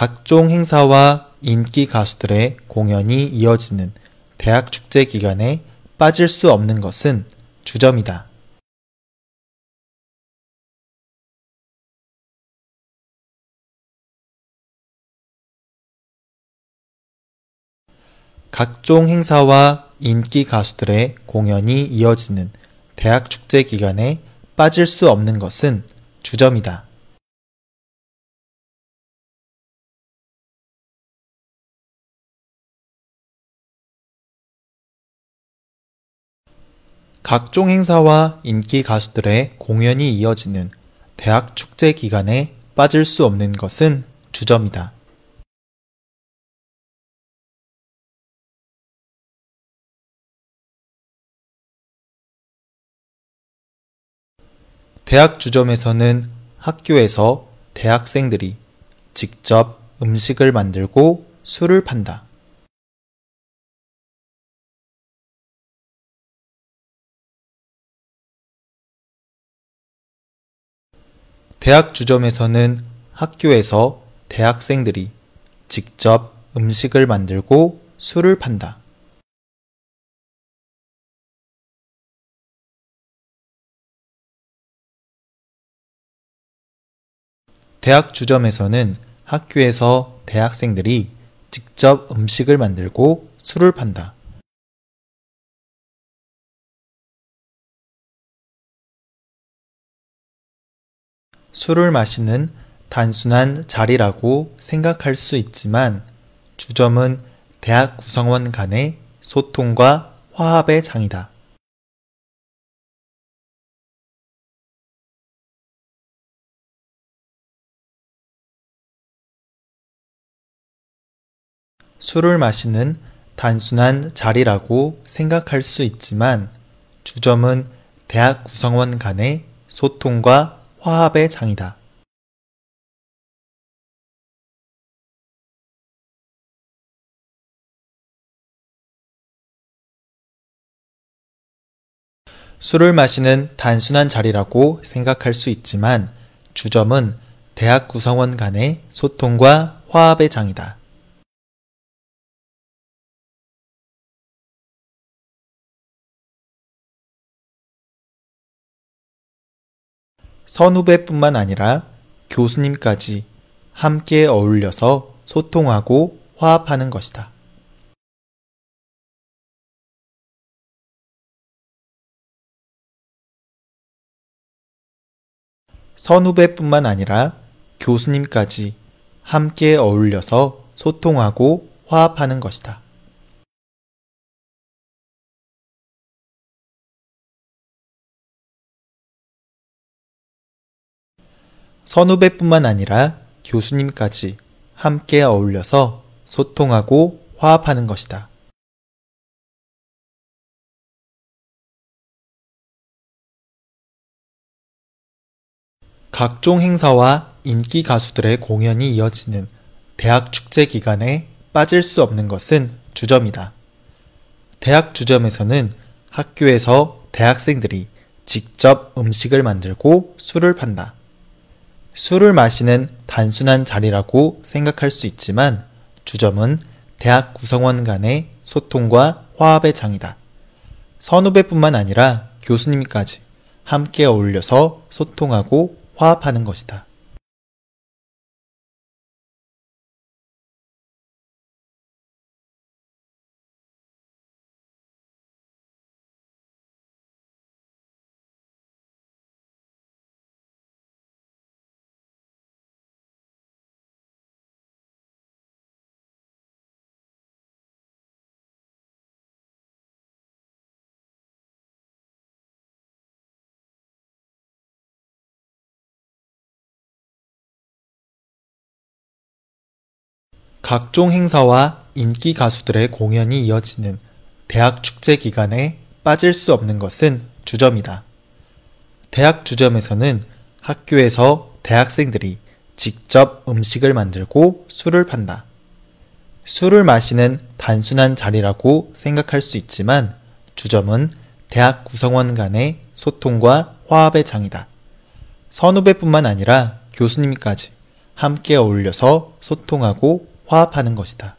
각종 행사와 인기 가수들의 공연이 이어지는 대학 축제 기간에 빠질 수 없는 것은 주점이다. 각종 행사와 인기 가수들의 공연이 이어지는 대학 축제 기간에 빠질 수 없는 것은 주점이다. 각종 행사와 인기 가수들의 공연이 이어지는 대학 축제 기간에 빠질 수 없는 것은 주점이다. 대학 주점에서는 학교에서 대학생들이 직접 음식을 만들고 술을 판다. 대학 주점에서는 학교에서 대학생들이 직접 음식을 만들고 술을 판다. 대학 주점에서는 학교에서 대학생들이 직접 음식을 만들고 술을 판다. 술을 마시는 단순한 자리라고 생각할 수 있지만 주점은 대학 구성원 간의 소통과 화합의 장이다. 술을 마시는 단순한 자리라고 생각할 수 있지만 주점은 대학 구성원 간의 소통과 화합의 장이다. 술을 마시는 단순한 자리라고 생각할 수 있지만 주점은 대학 구성원 간의 소통과 화합의 장이다. 선후배뿐만 아니라 교수님까지 함께 어울려서 소통하고 화합하는 것이다. 선후배뿐만 아니라 교수님까지 함께 어울려서 소통하고 화합하는 것이다. 선후배뿐만 아니라 교수님까지 함께 어울려서 소통하고 화합하는 것이다. 각종 행사와 인기 가수들의 공연이 이어지는 대학 축제 기간에 빠질 수 없는 것은 주점이다. 대학 주점에서는 학교에서 대학생들이 직접 음식을 만들고 술을 판다. 술을 마시는 단순한 자리라고 생각할 수 있지만 주점은 대학 구성원 간의 소통과 화합의 장이다. 선후배뿐만 아니라 교수님까지 함께 어울려서 소통하고 화합하는 것이다. 각종 행사와 인기 가수들의 공연이 이어지는 대학 축제 기간에 빠질 수 없는 것은 주점이다. 대학 주점에서는 학교에서 대학생들이 직접 음식을 만들고 술을 판다. 술을 마시는 단순한 자리라고 생각할 수 있지만 주점은 대학 구성원 간의 소통과 화합의 장이다. 선후배뿐만 아니라 교수님까지 함께 어울려서 소통하고 화합하는 것이다.